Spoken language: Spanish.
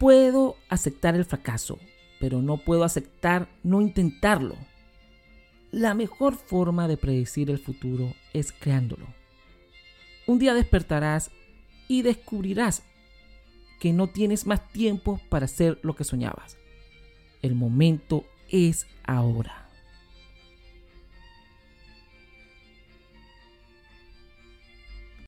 Puedo aceptar el fracaso, pero no puedo aceptar no intentarlo. La mejor forma de predecir el futuro es creándolo. Un día despertarás y descubrirás que no tienes más tiempo para hacer lo que soñabas. El momento es ahora.